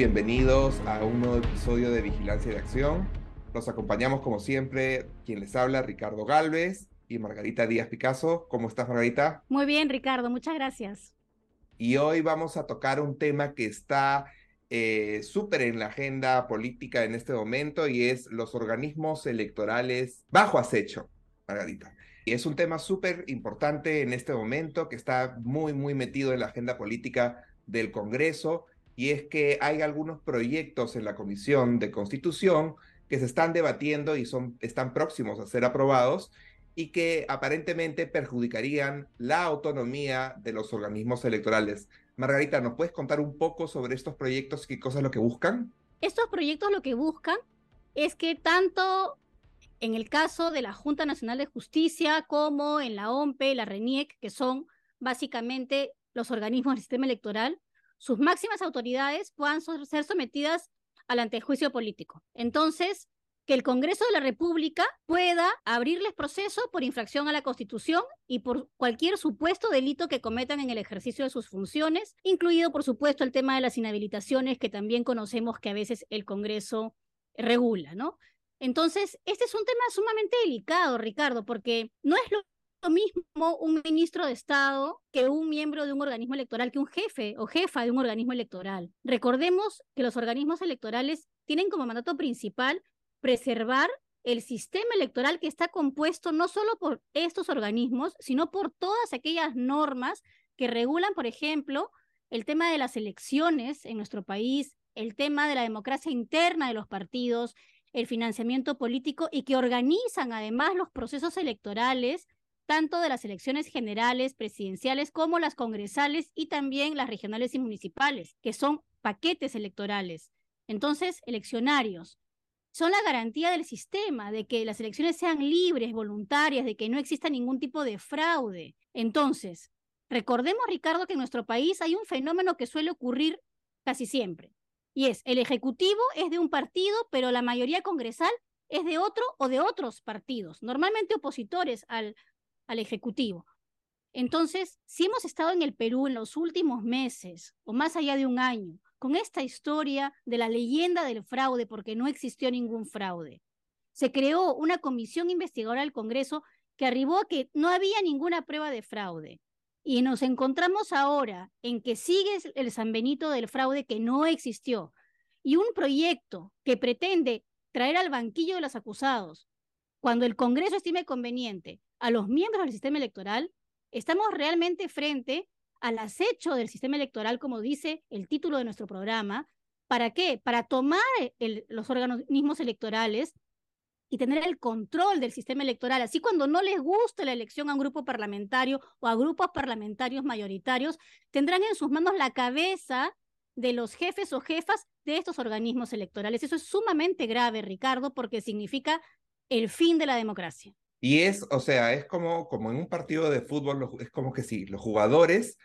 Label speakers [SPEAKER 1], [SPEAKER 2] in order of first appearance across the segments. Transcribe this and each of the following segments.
[SPEAKER 1] bienvenidos a un nuevo episodio de Vigilancia de Acción. Los acompañamos como siempre quien les habla, Ricardo Galvez y Margarita Díaz Picasso. ¿Cómo estás, Margarita?
[SPEAKER 2] Muy bien, Ricardo, muchas gracias.
[SPEAKER 1] Y hoy vamos a tocar un tema que está eh, súper en la agenda política en este momento y es los organismos electorales bajo acecho, Margarita. Y es un tema súper importante en este momento que está muy, muy metido en la agenda política del Congreso y es que hay algunos proyectos en la Comisión de Constitución que se están debatiendo y son, están próximos a ser aprobados y que aparentemente perjudicarían la autonomía de los organismos electorales. Margarita, ¿nos puedes contar un poco sobre estos proyectos y qué cosas lo que buscan?
[SPEAKER 2] Estos proyectos lo que buscan es que tanto en el caso de la Junta Nacional de Justicia como en la OMPE, la RENIEC, que son básicamente los organismos del sistema electoral, sus máximas autoridades puedan ser sometidas al antejuicio político. Entonces, que el Congreso de la República pueda abrirles proceso por infracción a la Constitución y por cualquier supuesto delito que cometan en el ejercicio de sus funciones, incluido, por supuesto, el tema de las inhabilitaciones que también conocemos que a veces el Congreso regula, ¿no? Entonces, este es un tema sumamente delicado, Ricardo, porque no es lo lo mismo un ministro de Estado que un miembro de un organismo electoral, que un jefe o jefa de un organismo electoral. Recordemos que los organismos electorales tienen como mandato principal preservar el sistema electoral que está compuesto no solo por estos organismos, sino por todas aquellas normas que regulan, por ejemplo, el tema de las elecciones en nuestro país, el tema de la democracia interna de los partidos, el financiamiento político y que organizan además los procesos electorales tanto de las elecciones generales, presidenciales, como las congresales y también las regionales y municipales, que son paquetes electorales. Entonces, eleccionarios. Son la garantía del sistema de que las elecciones sean libres, voluntarias, de que no exista ningún tipo de fraude. Entonces, recordemos, Ricardo, que en nuestro país hay un fenómeno que suele ocurrir casi siempre. Y es, el Ejecutivo es de un partido, pero la mayoría congresal es de otro o de otros partidos, normalmente opositores al, al Ejecutivo. Entonces, si hemos estado en el Perú en los últimos meses o más allá de un año con esta historia de la leyenda del fraude, porque no existió ningún fraude, se creó una comisión investigadora del Congreso que arribó a que no había ninguna prueba de fraude. Y nos encontramos ahora en que sigue el San Benito del fraude que no existió. Y un proyecto que pretende traer al banquillo de los acusados, cuando el Congreso estime conveniente, a los miembros del sistema electoral, estamos realmente frente al acecho del sistema electoral, como dice el título de nuestro programa. ¿Para qué? Para tomar los organismos electorales y tener el control del sistema electoral. Así cuando no les guste la elección a un grupo parlamentario o a grupos parlamentarios mayoritarios, tendrán en sus manos la cabeza de los jefes o jefas de estos organismos electorales. Eso es sumamente grave, Ricardo, porque significa el fin de la democracia.
[SPEAKER 1] Y es, o sea, es como, como en un partido de fútbol, es como que si los jugadores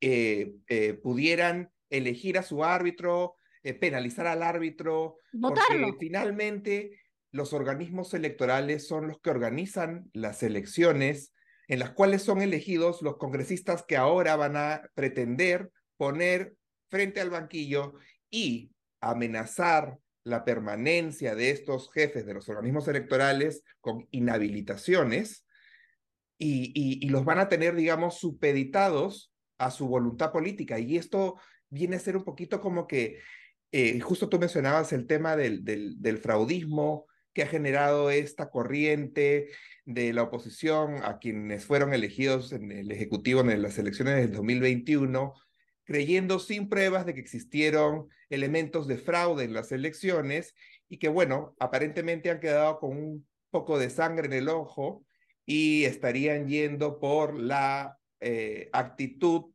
[SPEAKER 1] eh, eh, pudieran elegir a su árbitro, eh, penalizar al árbitro, porque finalmente los organismos electorales son los que organizan las elecciones en las cuales son elegidos los congresistas que ahora van a pretender poner frente al banquillo y amenazar la permanencia de estos jefes de los organismos electorales con inhabilitaciones y, los van a tener, digamos, supeditados a su voluntad política. Y esto viene a ser un poquito como que, eh, justo tú mencionabas el tema del, del, del fraudismo que ha generado esta corriente de la oposición a quienes fueron elegidos en el Ejecutivo en las elecciones del 2021, creyendo sin pruebas de que existieron elementos de fraude en las elecciones y que, bueno, aparentemente han quedado con un poco de sangre en el ojo y estarían yendo por la eh, actitud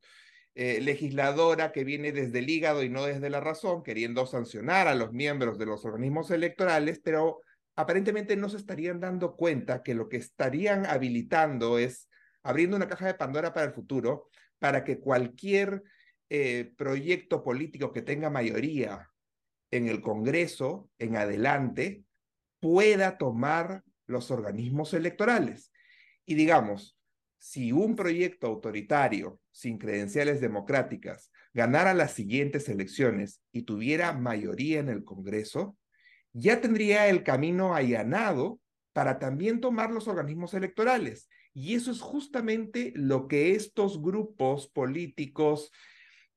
[SPEAKER 1] eh, legisladora que viene desde el hígado y no desde la razón, queriendo sancionar a los miembros de los organismos electorales, pero aparentemente no se estarían dando cuenta que lo que estarían habilitando es abriendo una caja de Pandora para el futuro, para que cualquier eh, proyecto político que tenga mayoría en el Congreso en adelante pueda tomar los organismos electorales. Y digamos, si un proyecto autoritario sin credenciales democráticas ganara las siguientes elecciones y tuviera mayoría en el Congreso, ya tendría el camino allanado para también tomar los organismos electorales. Y eso es justamente lo que estos grupos políticos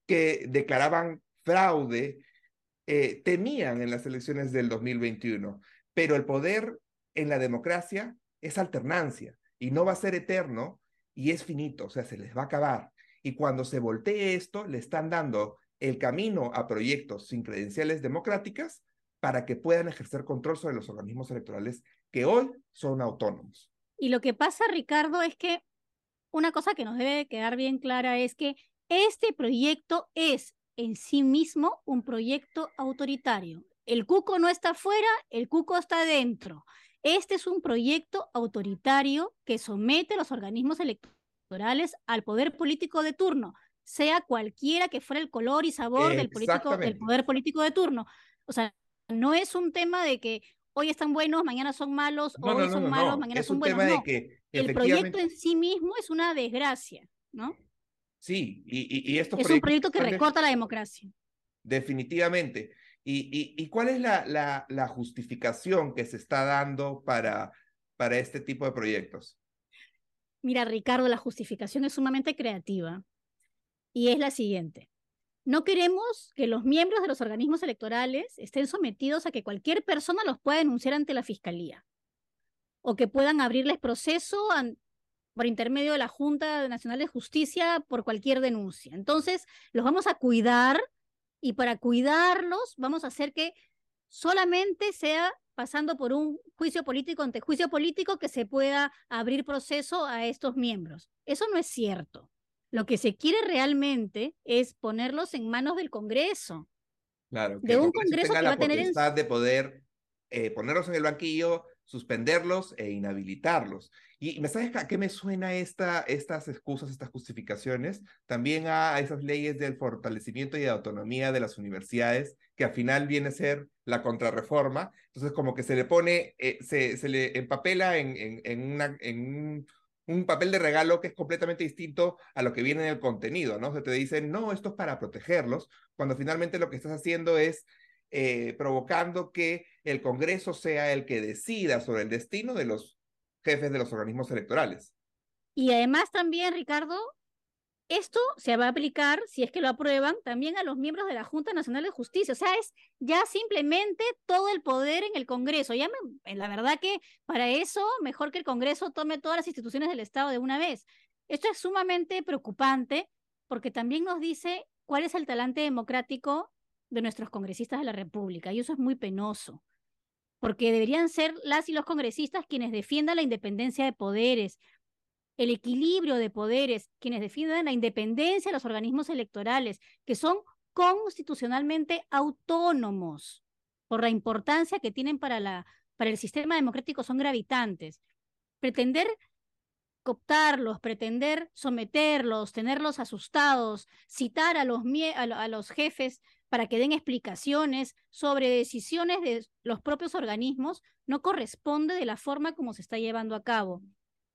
[SPEAKER 1] que declaraban fraude eh, temían en las elecciones del 2021. Pero el poder en la democracia es alternancia y no va a ser eterno y es finito, o sea, se les va a acabar. Y cuando se voltee esto, le están dando el camino a proyectos sin credenciales democráticas para que puedan ejercer control sobre los organismos electorales que hoy son autónomos.
[SPEAKER 2] Y lo que pasa, Ricardo, es que una cosa que nos debe quedar bien clara es que este proyecto es en sí mismo un proyecto autoritario. El cuco no está fuera, el cuco está dentro. Este es un proyecto autoritario que somete a los organismos electorales al poder político de turno, sea cualquiera que fuera el color y sabor del, político, del poder político de turno. O sea, no es un tema de que hoy están buenos, mañana son malos, hoy son malos, mañana son buenos. Tema de que, el proyecto en sí mismo es una desgracia, ¿no?
[SPEAKER 1] Sí, y, y, estos
[SPEAKER 2] Es un proyecto que recorta la democracia.
[SPEAKER 1] Definitivamente. ¿Y, y, cuál es la, la, la, justificación que se está dando para, para este tipo de proyectos?
[SPEAKER 2] Mira, Ricardo, la justificación es sumamente creativa y es la siguiente. No queremos que los miembros de los organismos electorales estén sometidos a que cualquier persona los pueda denunciar ante la fiscalía o que puedan abrirles proceso por intermedio de la Junta Nacional de Justicia por cualquier denuncia. Entonces, los vamos a cuidar y para cuidarlos vamos a hacer que solamente sea pasando por un juicio político ante juicio político que se pueda abrir proceso a estos miembros. Eso no es cierto. Lo que se quiere realmente es ponerlos en manos del Congreso.
[SPEAKER 1] Claro, de un Congreso, que va a tener en... de poder eh, ponerlos en el banquillo, suspenderlos e inhabilitarlos. Y ¿me sabes a qué me suena esta, estas excusas, estas justificaciones? También a, esas leyes del fortalecimiento y de autonomía de las universidades, que al final viene a ser la contrarreforma. Entonces, como que se le pone, eh, se, se le empapela en, en, un un papel de regalo que es completamente distinto a lo que viene en el contenido, ¿no? Se te dicen, no, esto es para protegerlos, cuando finalmente lo que estás haciendo es eh, provocando que el Congreso sea el que decida sobre el destino de los jefes de los organismos electorales.
[SPEAKER 2] Y además también, Ricardo, esto se va a aplicar, si es que lo aprueban, también a los miembros de la Junta Nacional de Justicia. O sea, es ya simplemente todo el poder en el Congreso. Ya la verdad que para eso, mejor que el Congreso tome todas las instituciones del Estado de una vez. Esto es sumamente preocupante porque también nos dice cuál es el talante democrático de nuestros congresistas de la República. Y eso es muy penoso porque deberían ser las y los congresistas quienes defiendan la independencia de poderes, el equilibrio de poderes, quienes defienden la independencia de los organismos electorales, que son constitucionalmente autónomos por la importancia que tienen para, la, para el sistema democrático, son gravitantes. Pretender cooptarlos, pretender someterlos, tenerlos asustados, citar a los, a los jefes para que den explicaciones sobre decisiones de los propios organismos, no corresponde de la forma como se está llevando a cabo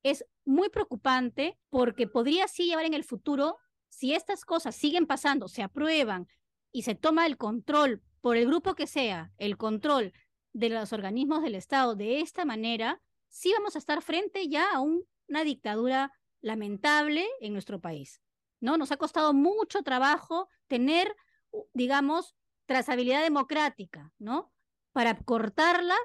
[SPEAKER 2] es muy preocupante porque podría sí llevar en el futuro, si estas cosas siguen pasando, se aprueban y se toma el control por el grupo que sea, el control de los organismos del Estado de esta manera, sí vamos a estar frente ya a una dictadura lamentable en nuestro país. ¿no? Nos ha costado mucho trabajo tener, digamos, trazabilidad democrática, ¿no? Para cortarla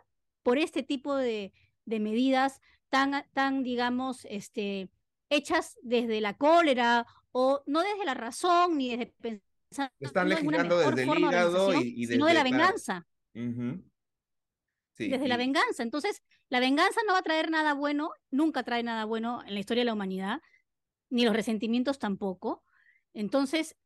[SPEAKER 2] por este tipo de, de medidas tan, tan digamos, este, hechas desde la cólera o no desde la razón ni desde
[SPEAKER 1] pensar Están legislando desde el hígado y,
[SPEAKER 2] sino de la venganza. desde la venganza. Entonces, la venganza no va a traer nada bueno, nunca trae nada bueno en la historia de la humanidad, ni los resentimientos tampoco. Entonces,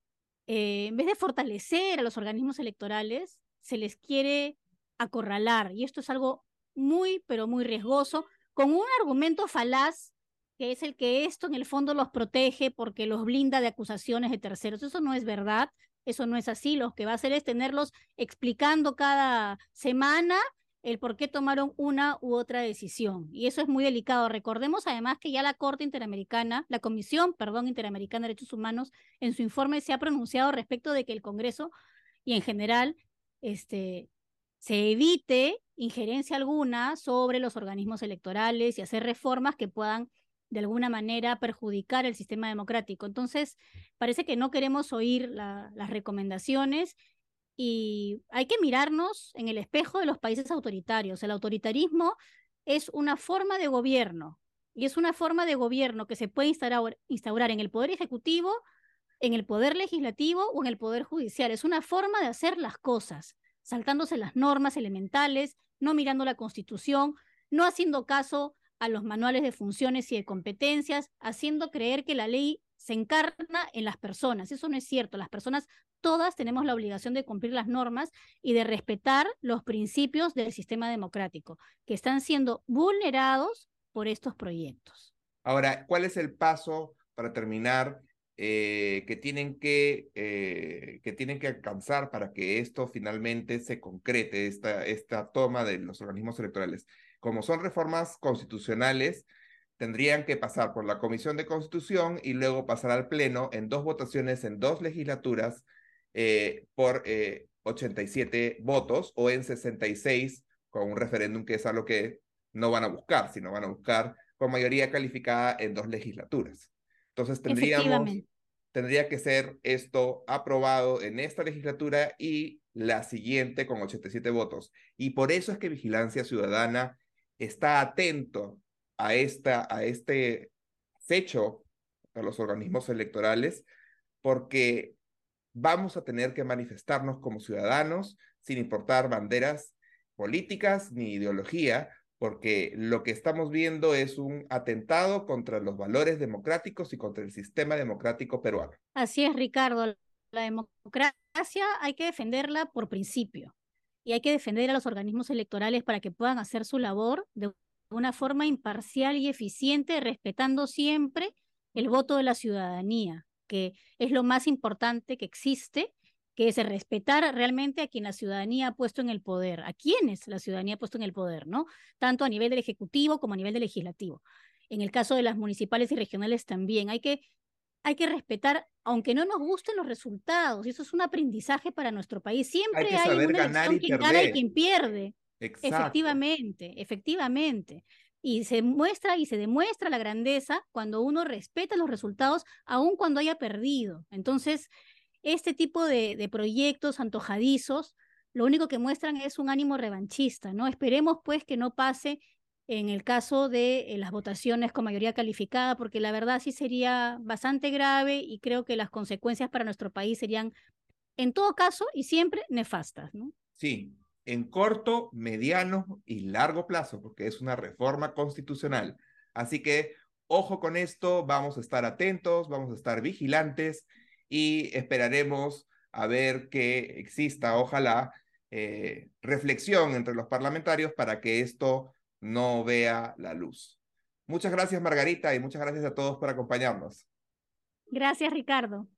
[SPEAKER 2] eh, en vez de fortalecer a los organismos electorales, se les quiere acorralar. Y esto es algo muy, pero muy riesgoso, con un argumento falaz, que es el que esto en el fondo los protege porque los blinda de acusaciones de terceros. Eso no es verdad, eso no es así. Lo que va a hacer es tenerlos explicando cada semana el por qué tomaron una u otra decisión. Y eso es muy delicado. Recordemos además que ya la Corte Interamericana, la Comisión, perdón, Interamericana de Derechos Humanos, en su informe se ha pronunciado respecto de que el Congreso y en general este, se evite injerencia alguna sobre los organismos electorales y hacer reformas que puedan de alguna manera perjudicar el sistema democrático. Entonces, parece que no queremos oír las recomendaciones y hay que mirarnos en el espejo de los países autoritarios. El autoritarismo es una forma de gobierno y es una forma de gobierno que se puede instaurar, instaurar en el poder ejecutivo, en el poder legislativo o en el poder judicial. Es una forma de hacer las cosas, saltándose las normas elementales, no mirando la constitución, no haciendo caso a los manuales de funciones y de competencias, haciendo creer que la ley se encarna en las personas. Eso no es cierto. Las personas todas tenemos la obligación de cumplir las normas y de respetar los principios del sistema democrático, que están siendo vulnerados por estos proyectos.
[SPEAKER 1] Ahora, ¿cuál es el paso para terminar eh, que, tienen que, eh, que tienen que alcanzar para que esto finalmente se concrete, esta, esta toma de los organismos electorales? Como son reformas constitucionales, tendrían que pasar por la Comisión de Constitución y luego pasar al Pleno en dos votaciones en dos legislaturas eh, por 87 eh, votos o en 66 con un referéndum que es algo que no van a buscar, sino van a buscar con mayoría calificada en dos legislaturas. Entonces tendríamos, tendría que ser esto aprobado en esta legislatura y la siguiente con 87 votos. Y por eso es que Vigilancia Ciudadana está atento a, esta, a este hecho a los organismos electorales, porque vamos a tener que manifestarnos como ciudadanos sin importar banderas políticas ni ideología, porque lo que estamos viendo es un atentado contra los valores democráticos y contra el sistema democrático peruano.
[SPEAKER 2] Así es, Ricardo. La democracia hay que defenderla por principio y hay que defender a los organismos electorales para que puedan hacer su labor de una forma imparcial y eficiente, respetando siempre el voto de la ciudadanía, que es lo más importante que existe, que es respetar realmente a quien la ciudadanía ha puesto en el poder, a quienes la ciudadanía ha puesto en el poder, ¿no? Tanto a nivel del Ejecutivo como a nivel del Legislativo. En el caso de las municipales y regionales también hay que, hay que respetar, aunque no nos gusten los resultados, y eso es un aprendizaje para nuestro país. Siempre hay, una elección quien gana y quien pierde. Efectivamente, efectivamente. Y se muestra y se demuestra la grandeza cuando uno respeta los resultados, aun cuando haya perdido. Entonces, este tipo de, proyectos antojadizos, lo único que muestran es un ánimo revanchista, ¿no? Esperemos pues que no pase en el caso de eh, las votaciones con mayoría calificada, porque la verdad sí sería bastante grave y creo que las consecuencias para nuestro país serían, en todo caso y siempre, nefastas, ¿no?
[SPEAKER 1] Sí, en corto, mediano y largo plazo, porque es una reforma constitucional. Así que ojo con esto, vamos a estar atentos, vamos a estar vigilantes y esperaremos a ver que exista, ojalá, eh, reflexión entre los parlamentarios para que esto no vea la luz. Muchas gracias, Margarita, y muchas gracias a todos por acompañarnos.
[SPEAKER 2] Gracias, Ricardo.